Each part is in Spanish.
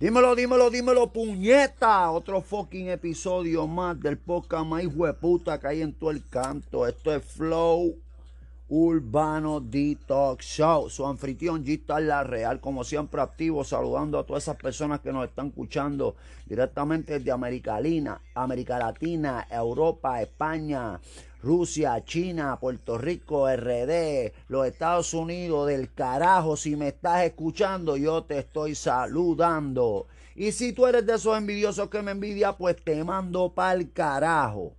Dímelo, dímelo, dímelo, puñeta. Otro fucking episodio más del podcast más puta que hay en todo el canto. Esto es Flow Urbano Detox Show. Su anfitrión G La Real, como siempre activo, saludando a todas esas personas que nos están escuchando directamente desde América América Latina, Europa, España, Rusia, China, Puerto Rico, RD, los Estados Unidos, del carajo, si me estás escuchando, yo te estoy saludando. Y si tú eres de esos envidiosos que me envidia, pues te mando pa'l carajo.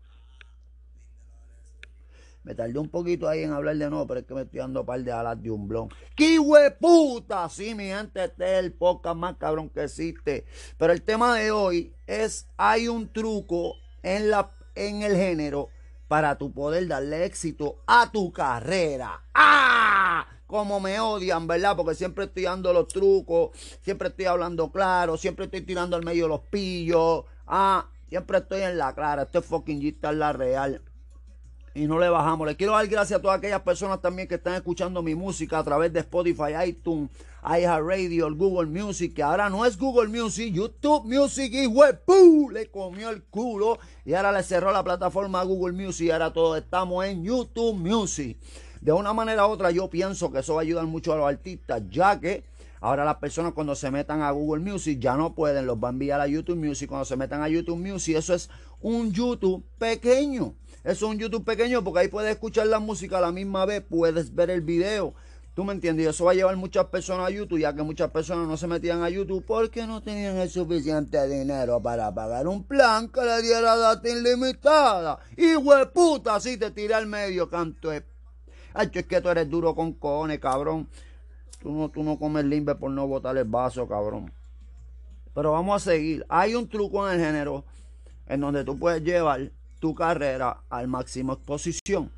Me tardé un poquito ahí en hablar de nuevo, pero es que me estoy dando par de alas de un blon. ¡Qué puta! Sí, mi gente, este es el podcast más cabrón que existe. Pero el tema de hoy es, hay un truco en, la, en el género para tu poder darle éxito a tu carrera. ¡Ah! Como me odian, ¿verdad? Porque siempre estoy dando los trucos, siempre estoy hablando claro, siempre estoy tirando al medio los pillos. Ah, siempre estoy en la clara. Fucking G es la real y no le bajamos. Le quiero dar gracias a todas aquellas personas también que están escuchando mi música a través de Spotify, iTunes, iHeartRadio, Google Music, que ahora no es Google Music, YouTube Music y web, le comió el culo y ahora le cerró la plataforma a Google Music y ahora todos estamos en YouTube Music. De una manera u otra yo pienso que eso va a ayudar mucho a los artistas, ya que ahora las personas cuando se metan a Google Music ya no pueden, los va a enviar a YouTube Music. Cuando se metan a YouTube Music, eso es un YouTube pequeño. Eso es un YouTube pequeño porque ahí puedes escuchar la música a la misma vez, puedes ver el video. ¿Tú me entiendes? Y eso va a llevar muchas personas a YouTube, ya que muchas personas no se metían a YouTube porque no tenían el suficiente dinero para pagar un plan que le diera data ilimitada. Y puta, así te tira al medio, canto. Ay, es que tú eres duro con cojones, cabrón. Tú no, tú no comes limbe por no botar el vaso, cabrón. Pero vamos a seguir. Hay un truco en el género en donde tú puedes llevar tu carrera al máximo exposición.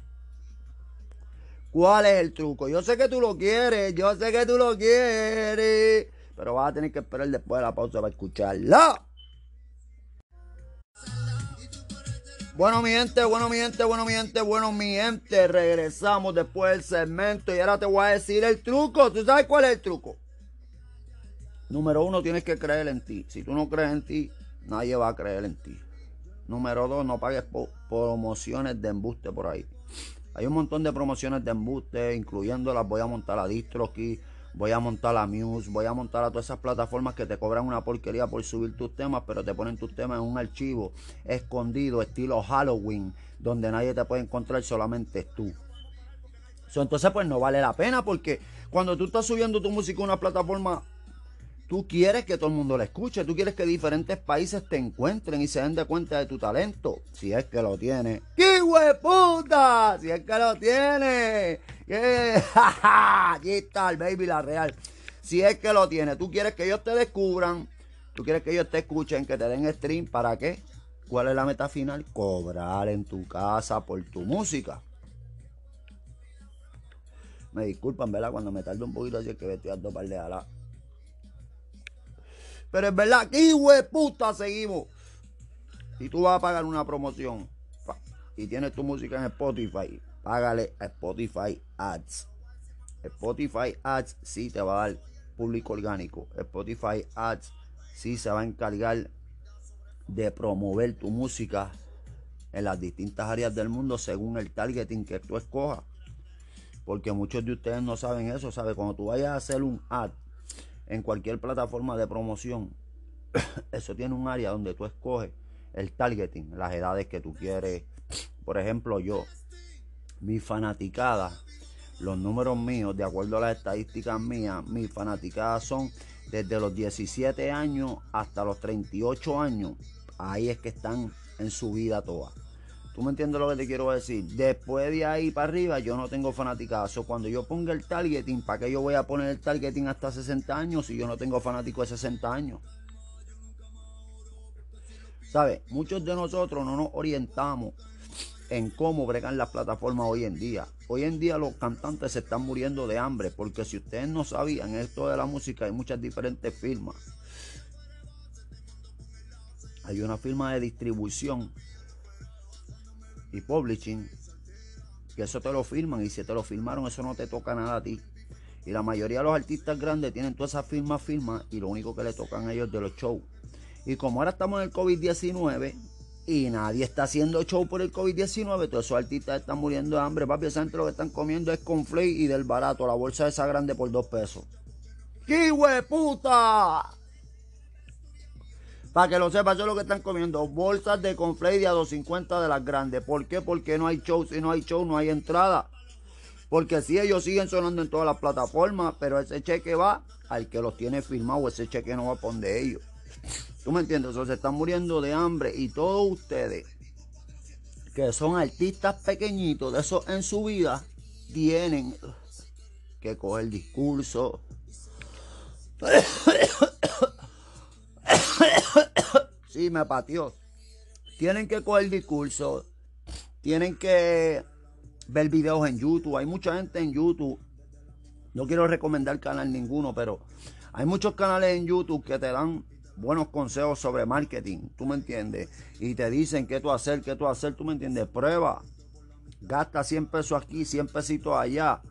¿Cuál es el truco? Yo sé que tú lo quieres, yo sé que tú lo quieres, pero vas a tener que esperar después de la pausa para escucharla. Bueno, mi gente, bueno, mi gente, bueno, mi gente, bueno, mi gente. Regresamos después del segmento y ahora te voy a decir el truco. ¿Tú sabes cuál es el truco? Número uno, tienes que creer en ti. Si tú no crees en ti, nadie va a creer en ti. Número dos, no pagues promociones de embuste por ahí. Hay un montón de promociones de embuste, incluyendo las voy a montar a DistroKey, voy a montar a Muse, voy a montar a todas esas plataformas que te cobran una porquería por subir tus temas, pero te ponen tus temas en un archivo escondido, estilo Halloween, donde nadie te puede encontrar, solamente tú. entonces, pues no vale la pena porque cuando tú estás subiendo tu música a una plataforma Tú quieres que todo el mundo la escuche, tú quieres que diferentes países te encuentren y se den de cuenta de tu talento, si es que lo tiene. ¡Qué puta! Si es que lo tiene. ¿Qué? Aquí está el baby la real. Si es que lo tiene, tú quieres que ellos te descubran, tú quieres que ellos te escuchen, que te den stream, ¿para qué? ¿Cuál es la meta final? Cobrar en tu casa por tu música. Me disculpan, ¿verdad? Cuando me tardo un poquito así que estoy dando par de alas. Pero es verdad, que puta seguimos. Si tú vas a pagar una promoción y tienes tu música en Spotify, págale a Spotify Ads. Spotify Ads sí te va a dar público orgánico. Spotify Ads sí se va a encargar de promover tu música en las distintas áreas del mundo según el targeting que tú escojas. Porque muchos de ustedes no saben eso, ¿sabe? Cuando tú vayas a hacer un ad en cualquier plataforma de promoción, eso tiene un área donde tú escoges el targeting, las edades que tú quieres. Por ejemplo, yo, mi fanaticada, los números míos, de acuerdo a las estadísticas mías, mis fanaticadas son desde los 17 años hasta los 38 años. Ahí es que están en su vida toda. ¿Tú me entiendes lo que te quiero decir? Después de ahí para arriba yo no tengo fanaticazo. Cuando yo ponga el targeting, ¿para qué yo voy a poner el targeting hasta 60 años si yo no tengo fanático de 60 años? ¿Sabes? Muchos de nosotros no nos orientamos en cómo bregan las plataformas hoy en día. Hoy en día los cantantes se están muriendo de hambre porque si ustedes no sabían esto de la música hay muchas diferentes firmas. Hay una firma de distribución y publishing, que eso te lo firman y si te lo firmaron eso no te toca nada a ti. Y la mayoría de los artistas grandes tienen todas esas firmas, firmas, y lo único que le tocan a ellos de los shows. Y como ahora estamos en el COVID-19 y nadie está haciendo show por el COVID-19, todos esos artistas están muriendo de hambre. Papi, esa gente lo que están comiendo es con flake y del barato, la bolsa esa grande por dos pesos. ¡Qué puta! Para que lo sepa, eso es lo que están comiendo. Bolsas de conflay a 250 de las grandes. ¿Por qué? Porque no hay show. Si no hay show, no hay entrada. Porque si ellos siguen sonando en todas las plataformas, pero ese cheque va al que los tiene firmado, ese cheque no va a poner ellos. ¿Tú me entiendes? O se están muriendo de hambre y todos ustedes que son artistas pequeñitos de eso en su vida tienen que coger discurso. sí, me pateó. Tienen que coger discurso. Tienen que ver videos en YouTube. Hay mucha gente en YouTube. No quiero recomendar canal ninguno, pero hay muchos canales en YouTube que te dan buenos consejos sobre marketing, tú me entiendes, y te dicen qué tú hacer, qué tú hacer, tú me entiendes, prueba, gasta 100 pesos aquí, 100 pesitos allá,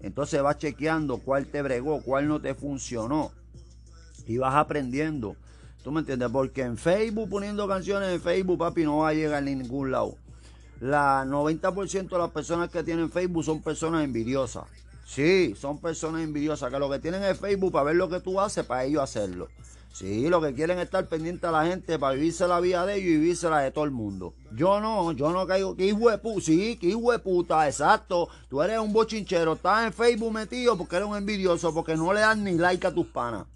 entonces vas chequeando cuál te bregó, cuál no te funcionó, y vas aprendiendo, tú me entiendes, porque en Facebook, poniendo canciones en Facebook, papi, no va a llegar a ningún lado. La 90% de las personas que tienen Facebook son personas envidiosas. Sí, son personas envidiosas que lo que tienen es Facebook para ver lo que tú haces, para ellos hacerlo. Sí, lo que quieren es estar pendiente a la gente para vivirse la vida de ellos y vivirse la de todo el mundo. Yo no, yo no caigo. ¿Qué hijo Sí, qué hijo puta, exacto. Tú eres un bochinchero, estás en Facebook metido porque eres un envidioso, porque no le das ni like a tus panas.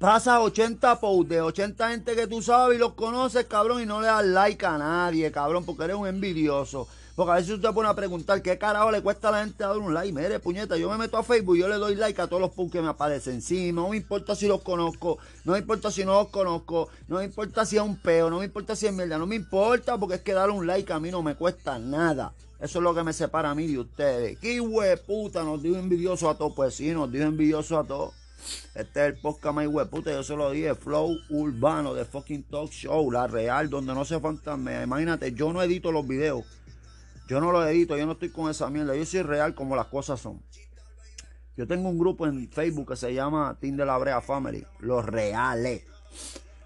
Pasas 80 posts de 80 gente que tú sabes y los conoces, cabrón, y no le das like a nadie, cabrón, porque eres un envidioso. Porque a veces usted pone a preguntar qué carajo le cuesta a la gente dar un like. Mire, puñeta, yo me meto a Facebook y yo le doy like a todos los posts que me aparecen. Sí, no me importa si los conozco, no me importa si no los conozco, no me importa si es un peo, no me importa si es mierda, no me importa porque es que darle un like a mí no me cuesta nada. Eso es lo que me separa a mí de ustedes. ¡Qué puta! Nos dio envidioso a todos. Pues sí, nos dio envidioso a todos. Este es el podcast más puta. Yo se lo dije. Flow urbano de fucking talk show. La real, donde no se fantasma. Imagínate, yo no edito los videos. Yo no lo edito, yo no estoy con esa mierda. Yo soy real como las cosas son. Yo tengo un grupo en Facebook que se llama Team de la Brea Family. Los reales.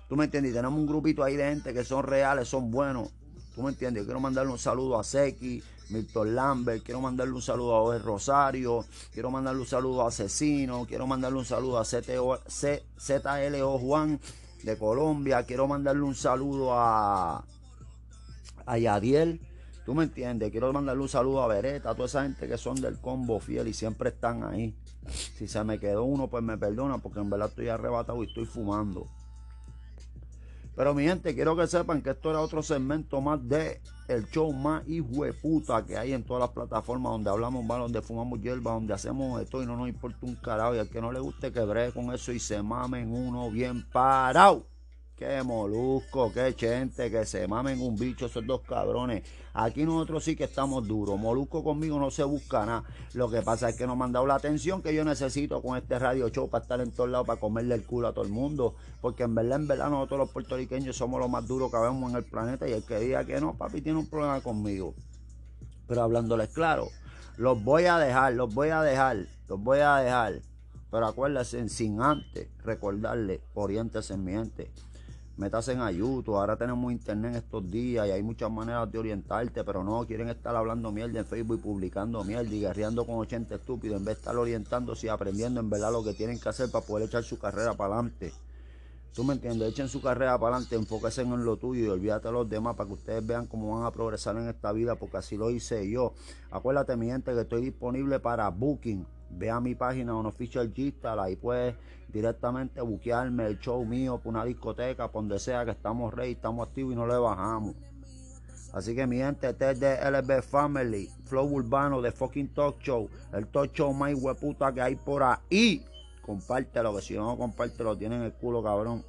¿Tú me entiendes? tenemos un grupito ahí de gente que son reales, son buenos. ¿Tú me entiendes? Yo quiero mandarle un saludo a Seki, Milton Lambert, quiero mandarle un saludo a Oe Rosario, quiero mandarle un saludo a Asesino, quiero mandarle un saludo a ZLO Juan de Colombia, quiero mandarle un saludo a, a Yadiel Tú me entiendes, quiero mandarle un saludo a Beretta, a toda esa gente que son del combo fiel y siempre están ahí. Si se me quedó uno, pues me perdona, porque en verdad estoy arrebatado y estoy fumando. Pero mi gente, quiero que sepan que esto era otro segmento más de el show más hijo de puta que hay en todas las plataformas donde hablamos mal, donde fumamos hierba, donde hacemos esto y no nos importa un carajo. Y al que no le guste que con eso y se mamen uno bien parado. Qué molusco, qué chente, que se mamen un bicho esos dos cabrones. Aquí nosotros sí que estamos duros. Molusco conmigo no se busca nada. Lo que pasa es que no me han dado la atención que yo necesito con este radio show para estar en todos lados, para comerle el culo a todo el mundo. Porque en verdad, en verdad, nosotros los puertorriqueños somos los más duros que vemos en el planeta. Y el que diga que no, papi, tiene un problema conmigo. Pero hablándoles claro, los voy a dejar, los voy a dejar, los voy a dejar. Pero acuérdense, sin antes recordarle, oriéntese en métase en YouTube, ahora tenemos internet en estos días y hay muchas maneras de orientarte, pero no quieren estar hablando mierda en Facebook y publicando mierda y guerreando con 80 estúpidos en vez de estar orientándose y aprendiendo en verdad lo que tienen que hacer para poder echar su carrera para adelante. ¿Tú me entiendes? Echen su carrera para adelante, enfóquense en lo tuyo y olvídate de los demás para que ustedes vean cómo van a progresar en esta vida, porque así lo hice yo. Acuérdate, mi gente, que estoy disponible para booking. Ve a mi página Unofficial Gistal, ahí puedes directamente buquearme el show mío por una discoteca, por donde sea que estamos rey, estamos activos y no le bajamos. Así que mi gente, este es de LB Family, Flow Urbano de fucking Talk Show, el talk show más hueputa que hay por ahí. Compártelo, que si no compártelo, tienen el culo, cabrón.